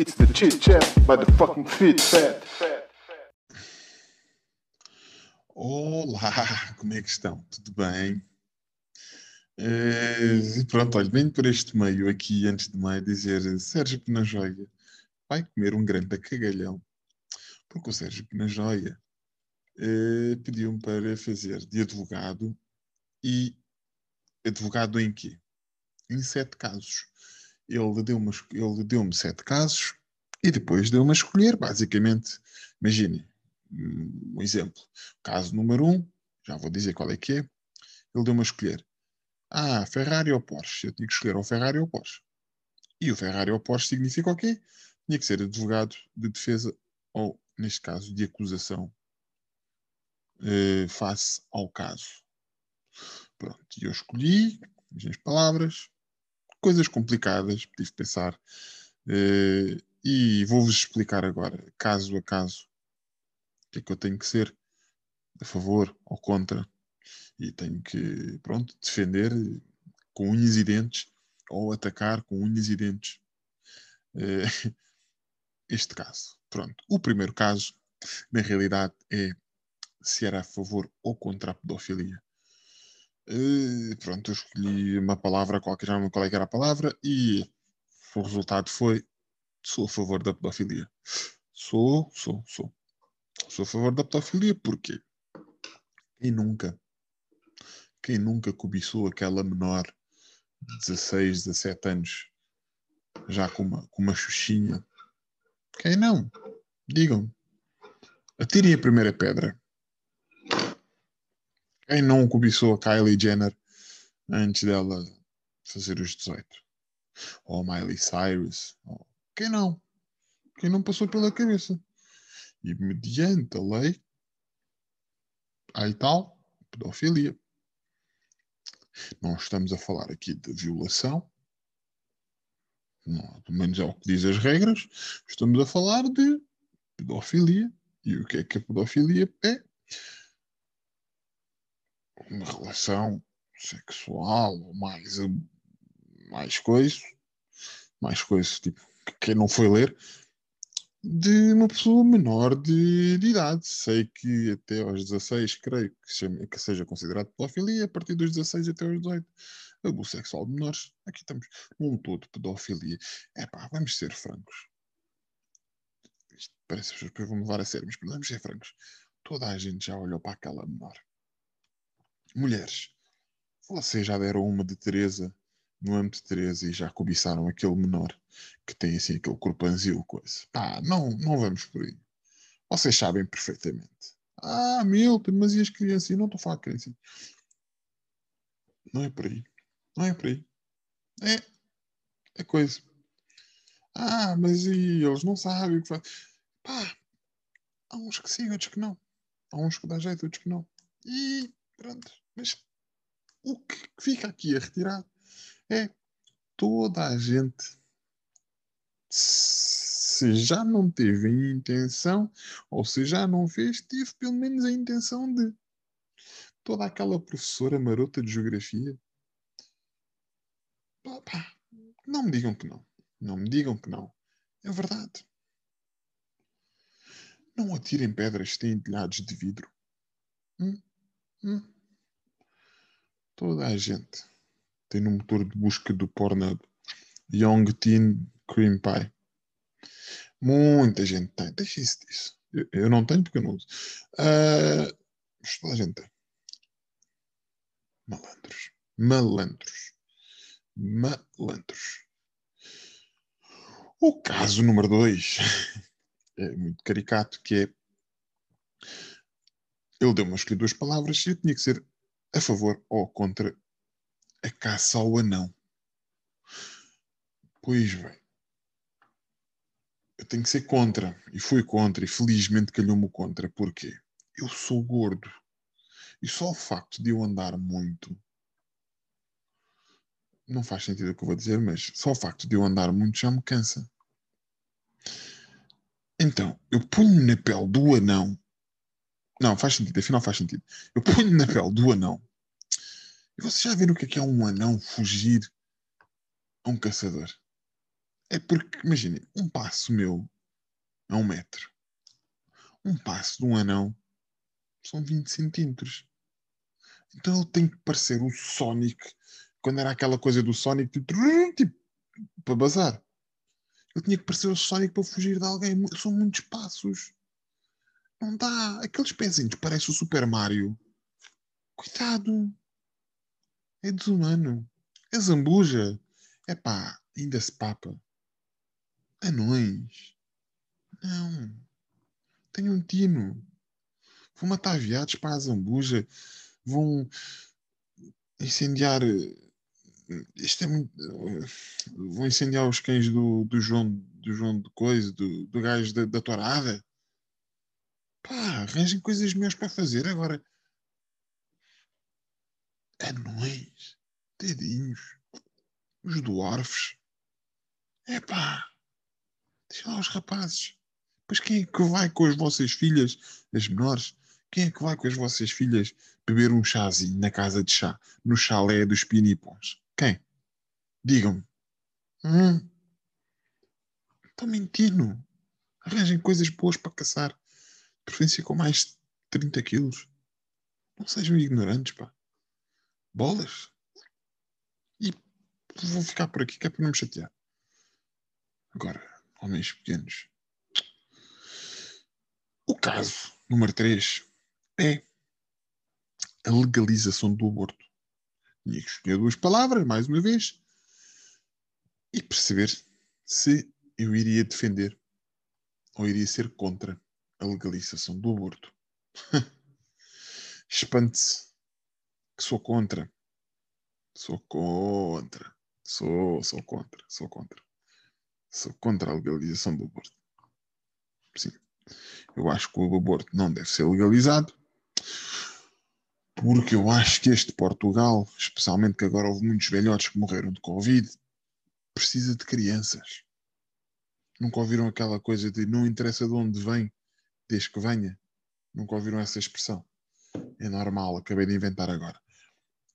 It's the chit chat by the fucking fit fat. Olá, como é que estão? Tudo bem? Eh, pronto, olha, venho por este meio aqui, antes de mais, dizer Sérgio Penajoia vai comer um grande cagalhão, porque o Sérgio Penajoia eh, pediu-me para fazer de advogado e advogado em quê? Em sete casos. Ele deu-me ele deu sete casos e depois deu-me a escolher, basicamente. Imagine, um exemplo. Caso número um, já vou dizer qual é que é. Ele deu-me a escolher. Ah, Ferrari ou Porsche? Eu tinha que escolher ou Ferrari ou Porsche. E o Ferrari ou Porsche significa o quê? Tinha que ser advogado de defesa ou, neste caso, de acusação eh, face ao caso. Pronto, e eu escolhi as minhas palavras, coisas complicadas, tive de pensar. Uh, e vou-vos explicar agora, caso a caso, o que é que eu tenho que ser, a favor ou contra. E tenho que, pronto, defender com unhas e dentes ou atacar com unhas e dentes uh, este caso. Pronto, o primeiro caso, na realidade, é se era a favor ou contra a pedofilia. Uh, pronto, eu escolhi uma palavra qualquer, já não lembro qual é era a palavra, e o resultado foi: sou a favor da pedofilia. Sou, sou, sou. Sou a favor da pedofilia porque quem nunca, quem nunca cobiçou aquela menor de 16, 17 anos, já com uma, com uma xuxinha? Quem não? Digam. Atirem a primeira pedra. Quem não cobiçou a Kylie Jenner antes dela fazer os 18? Ou Miley Cyrus? Quem não? Quem não passou pela cabeça? E mediante a lei, aí tal, pedofilia. Não estamos a falar aqui de violação, não, pelo menos é o que diz as regras, estamos a falar de pedofilia. E o que é que a pedofilia é? Uma relação sexual mais, mais coisa, mais coisa, tipo, quem não foi ler, de uma pessoa menor de, de, idade. Sei que até aos 16, creio que, chame, que seja considerado pedofilia, a partir dos 16 até aos 18, abuso sexual de menores. Aqui estamos num todo pedofilia. É pá, vamos ser francos. Isto parece que as pessoas vão levar a sério, mas vamos ser francos. Toda a gente já olhou para aquela menor. Mulheres, vocês já deram uma de Teresa no âmbito de Teresa e já cobiçaram aquele menor que tem assim aquele corpanzil, coisa. Pá, não, não vamos por aí. Vocês sabem perfeitamente. Ah, Milton, mas e as crianças? Não estou a falar de crianças. Não é por aí. Não é por aí. É. É coisa. Ah, mas e eles não sabem o que faz. Pá, há uns que sim, outros que não. Há uns que dá jeito, outros que não. E Pronto. Mas o que fica aqui a retirar é toda a gente, se já não teve a intenção, ou se já não fez, teve pelo menos a intenção de. Toda aquela professora marota de geografia. Pá, não me digam que não. Não me digam que não. É verdade. Não atirem pedras que têm telhados de vidro. Hum? Hum. Toda a gente tem no motor de busca do Pornhub Young Teen Cream Pie. Muita gente tem. Deixa isso disso. Eu, eu não tenho porque eu não uso. Uh, mas toda a gente tem. Malandros. Malandros. Malandros. O caso número 2 é muito caricato, que é ele deu-me a escolher duas palavras e eu tinha que ser a favor ou contra a caça ao anão. Pois bem, eu tenho que ser contra, e fui contra, e felizmente calhou-me o contra, porque eu sou gordo, e só o facto de eu andar muito, não faz sentido o que eu vou dizer, mas só o facto de eu andar muito já me cansa. Então, eu ponho na pele do anão não, faz sentido, afinal faz sentido. Eu ponho na pele do anão. E vocês já viram o que é, que é um anão fugir a um caçador? É porque, imaginem, um passo meu é um metro. Um passo de um anão são 20 centímetros. Então ele tem que parecer o Sonic, quando era aquela coisa do Sonic, tipo, tipo para bazar. Ele tinha que parecer o Sonic para fugir de alguém. São muitos passos. Não dá. Aqueles pezinhos parece o Super Mario. Cuidado. É desumano. É zambuja. É pá, ainda se papa. Anões. Não. Tenho um tino. Vou matar viados para a zambuja. Vão incendiar. Isto é muito. Vão incendiar os cães do, do João do João de Coisa, do, do gajo da, da tourada. Pá, arranjem coisas melhores para fazer. Agora, anões, dedinhos, os dwarfs. É pá, deixa lá os rapazes. Pois quem é que vai com as vossas filhas, as menores? Quem é que vai com as vossas filhas beber um chazinho na casa de chá, no chalé dos pinipons? Quem? Digam-me. Hum? Estão mentindo. Arranjem coisas boas para caçar. Preferência com mais de 30 quilos. Não sejam ignorantes, pá. Bolas. E vou ficar por aqui que é para não me chatear. Agora, homens pequenos. O caso número 3 é a legalização do aborto. Tinha que escolher duas palavras, mais uma vez, e perceber se eu iria defender ou iria ser contra a legalização do aborto. Espante-se que sou contra. Sou contra. Sou, sou contra. Sou contra. Sou contra a legalização do aborto. Sim. Eu acho que o aborto não deve ser legalizado. Porque eu acho que este Portugal, especialmente que agora houve muitos velhotes que morreram de Covid, precisa de crianças. Nunca ouviram aquela coisa de não interessa de onde vem, desde que venha. Nunca ouviram essa expressão. É normal, acabei de inventar agora.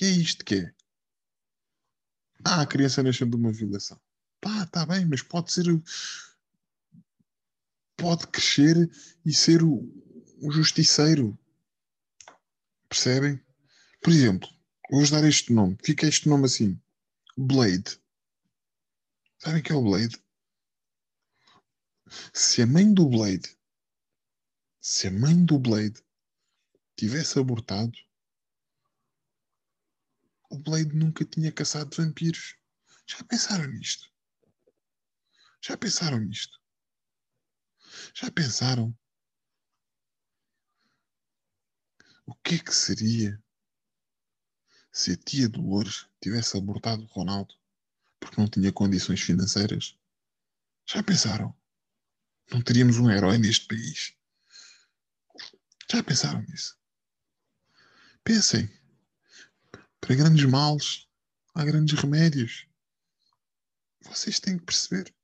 E é isto que é. Ah, a criança nasceu de uma violação. Pá, está bem, mas pode ser. Pode crescer e ser o, o justiceiro. Percebem? Por exemplo, vou-vos dar este nome. Fica este nome assim: Blade. Sabem que é o Blade? Se a mãe do Blade, se a mãe do Blade tivesse abortado, o Blade nunca tinha caçado vampiros. Já pensaram nisto? Já pensaram nisto? Já pensaram? O que é que seria se a tia Dolores tivesse abortado o Ronaldo porque não tinha condições financeiras? Já pensaram? Não teríamos um herói neste país? Já pensaram nisso? Pensem. Para grandes males, há grandes remédios. Vocês têm que perceber.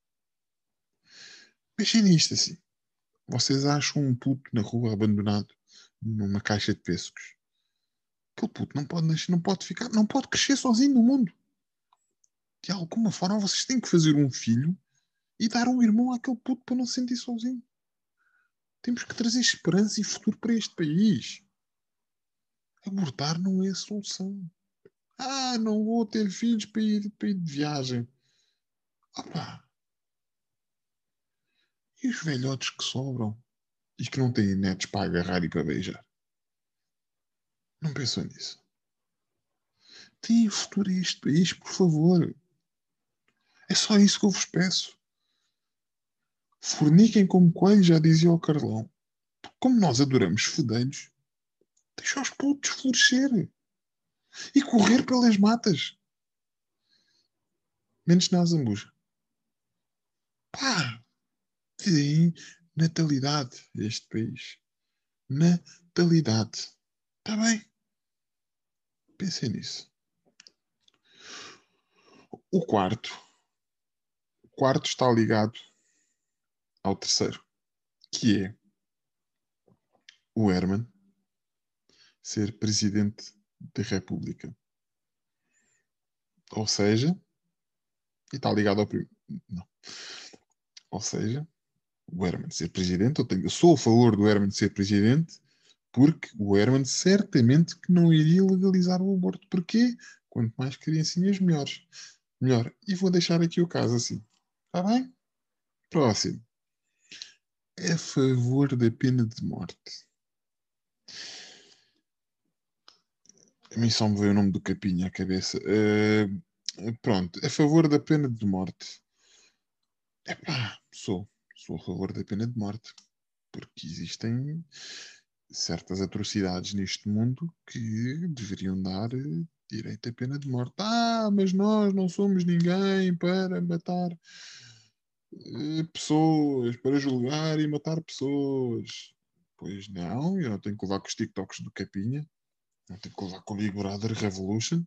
Imaginem isto assim. Vocês acham um puto na rua abandonado numa caixa de pêssegos. Aquele puto não pode nascer, não pode ficar, não pode crescer sozinho no mundo. De alguma forma vocês têm que fazer um filho e dar um irmão àquele puto para não se sentir sozinho. Temos que trazer esperança e futuro para este país. Abortar não é solução. Ah, não vou ter filhos para ir, para ir de viagem. Opa! E os velhotes que sobram e que não têm netos para agarrar e para beijar? Não pensam nisso. Deem futuro a este país, por favor. É só isso que eu vos peço. Forniquem como coelho, já dizia o Carlão. Como nós adoramos fedelhos, deixa os putos florescer e correr pelas matas. Menos na Azambuja. Pá! Deem natalidade este país. Natalidade. Está bem? Pensem nisso. O quarto. O quarto está ligado ao terceiro, que é o Herman ser presidente da República. Ou seja, e está ligado ao primeiro. Não, Ou seja, o Herman ser presidente, eu, tenho, eu sou a favor do Herman ser presidente, porque o Herman certamente que não iria legalizar o aborto. Porquê? Quanto mais criancinhas, melhores. Melhor. E vou deixar aqui o caso assim. Está bem? Próximo. É a favor da pena de morte. A mim só me veio o nome do Capinha à cabeça. Uh, pronto, a favor da pena de morte. Epá, sou. Sou a favor da pena de morte. Porque existem certas atrocidades neste mundo que deveriam dar eh, direito à pena de morte. Ah, mas nós não somos ninguém para matar pessoas, para julgar e matar pessoas. Pois não, eu não tenho que levar com os TikToks do Capinha. Não tenho que levar com o Big Brother Revolution.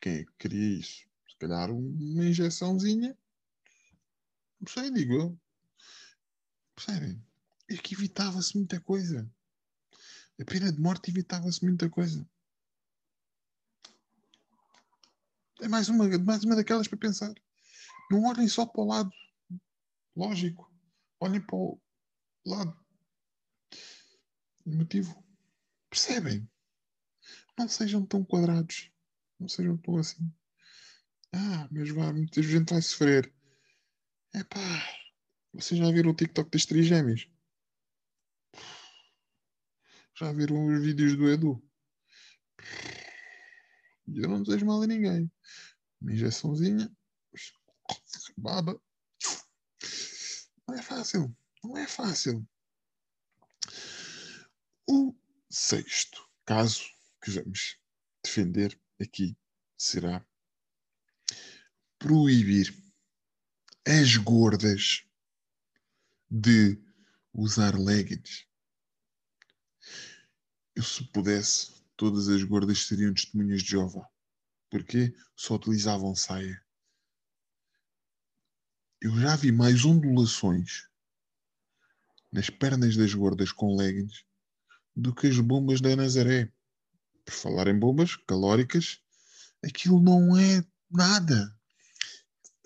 Quem é que queria isso? Se calhar uma injeçãozinha. Não sei, digo eu. Percebem? É que evitava-se muita coisa. A pena de morte evitava-se muita coisa. É mais uma, mais uma daquelas para pensar. Não olhem só para o lado lógico. Olhem para o lado emotivo. Percebem? Não sejam tão quadrados. Não sejam tão assim. Ah, mas vá, muita gente vai sofrer. É pá. Vocês já viram o TikTok das três gêmeas? Já viram os vídeos do Edu? Eu não desejo mal a ninguém. Uma injeçãozinha. Baba. Não é fácil. Não é fácil. O sexto caso que vamos defender aqui será proibir as gordas de usar leggings. Eu, se pudesse, todas as gordas seriam testemunhas de Jeová. Porque só utilizavam saia. Eu já vi mais ondulações nas pernas das gordas com leggings do que as bombas da Nazaré. Por falar em bombas calóricas, aquilo não é nada.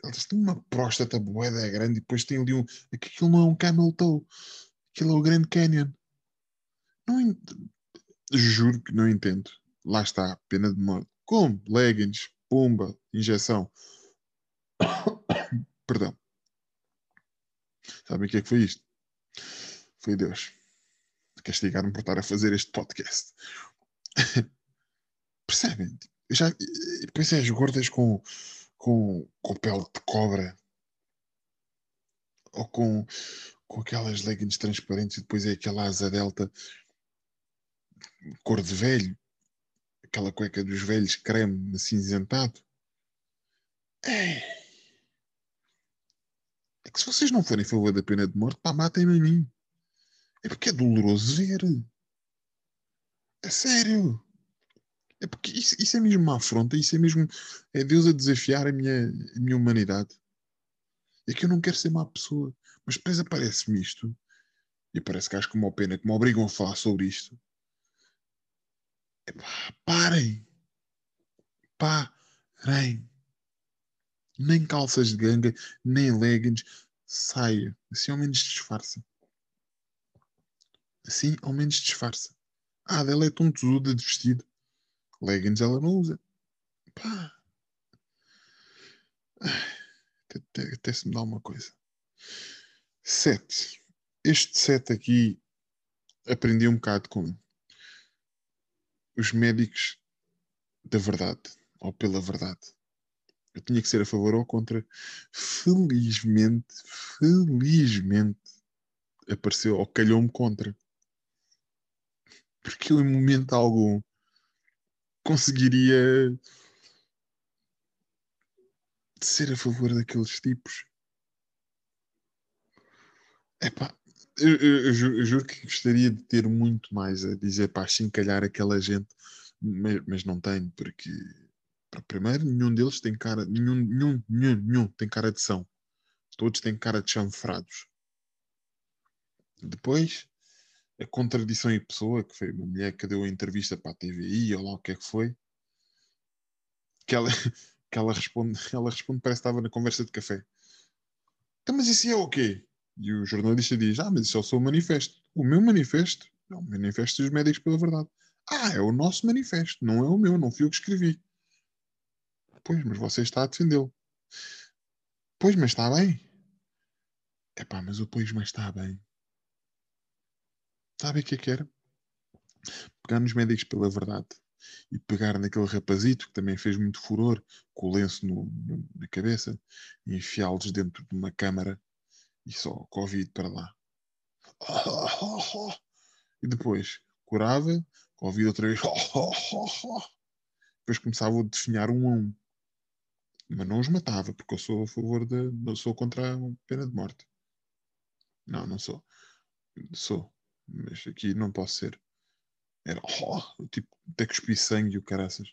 Elas têm uma próstata boeda grande e depois tem ali um. Aquilo não é um camel toe. Aquilo é o Grand Canyon. Não, juro que não entendo. Lá está, pena de morte. Como? Leggings, pumba, injeção. Perdão. Sabem o que é que foi isto? Foi Deus castigar-me por estar a fazer este podcast. Percebem? Já, depois é as gordas com, com, com pele de cobra ou com, com aquelas leggings transparentes e depois é aquela asa delta cor de velho, aquela cueca dos velhos creme acinzentado. É. é que se vocês não forem a favor da pena de morte, pá, matem-me a mim. É porque é doloroso ver. É sério. É porque isso, isso, é mesmo uma afronta, isso é mesmo. É Deus a desafiar a minha, a minha humanidade. É que eu não quero ser má pessoa. Mas depois aparece-me isto. E parece que acho como uma pena que me obrigam a falar sobre isto. Epá, parem. Parem. Nem calças de ganga, nem leggings. Saia. Assim ao menos disfarça. Assim, ao menos disfarça. Ah, dela é tão tesuda de vestido. Leggings ela não usa. Pá. Até, até, até se me dá uma coisa. Sete. Este set aqui aprendi um bocado com os médicos da verdade, ou pela verdade. Eu tinha que ser a favor ou contra. Felizmente, felizmente, apareceu ou calhou-me contra porque eu, em momento algum, conseguiria ser a favor daqueles tipos. Epá, eu, eu, eu, juro, que gostaria de ter muito mais a dizer para chincalhar aquela gente, mas, mas não tenho, porque para primeiro nenhum deles tem cara, nenhum, nenhum, nenhum, nenhum tem cara de são. Todos têm cara de chanfrados. Depois, a contradição em pessoa, que foi uma mulher que deu a entrevista para a TVI ou lá o que é que foi, que ela, que ela responde, ela responde, parece que estava na conversa de café. Então, mas isso é o quê? E o jornalista diz: Ah, mas isso é o seu manifesto. O meu manifesto? É o manifesto dos médicos pela verdade. Ah, é o nosso manifesto, não é o meu, não fui eu que escrevi. Pois, mas você está a defendê-lo. Pois, mas está bem. Epá, mas o pois, mas está bem. Sabe o que é que era? Pegar nos médicos pela verdade e pegar naquele rapazito que também fez muito furor com o lenço no, no, na cabeça e enfiá-los dentro de uma câmara e só Covid para lá. E depois curava, Covid outra vez. Depois começava a definhar um a um. Mas não os matava, porque eu sou a favor de. Eu sou contra a pena de morte. Não, não sou. Sou. Mas aqui não posso ser. Era oh, tipo, até cuspi sangue e o caraças.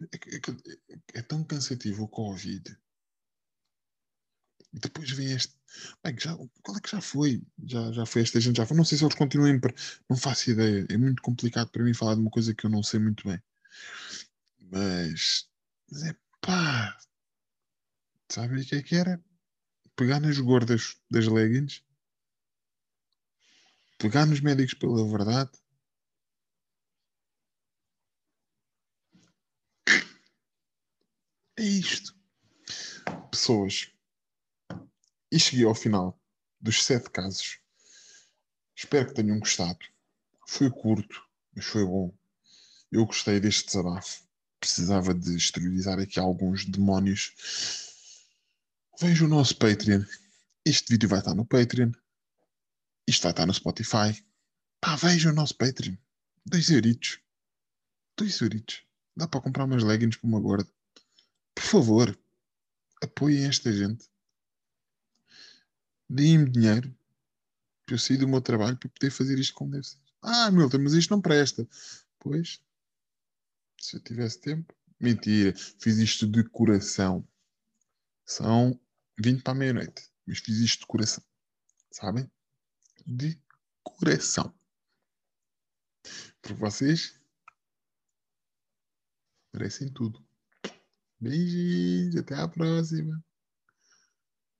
É, é, é, tão cansativo o Covid. E depois vem este. Bem, já, qual é que já foi? Já, já foi esta gente, já foi. Não sei se eles continuam. Não faço ideia. É muito complicado para mim falar de uma coisa que eu não sei muito bem. Mas. É pá. Sabe o que é que era? Pegar nas gordas das leggings pegar nos médicos pela verdade. É isto. Pessoas. E cheguei ao final dos sete casos. Espero que tenham gostado. Foi curto, mas foi bom. Eu gostei deste desabafo. Precisava de exteriorizar aqui alguns demónios. Veja o nosso Patreon. Este vídeo vai estar no Patreon. Isto vai estar no Spotify. Pá, veja o nosso Patreon. Dois euritos. Dois euritos. Dá para comprar umas leggings para uma gorda. Por favor, apoiem esta gente. Deem-me dinheiro para eu sair do meu trabalho para poder fazer isto como deve ser. Ah, Milton, mas isto não presta. Pois, se eu tivesse tempo. Mentira, fiz isto de coração. São 20 para meia-noite. Mas fiz isto de coração. Sabem? de coração. Para vocês, merecem tudo. Beijinhos, até a próxima.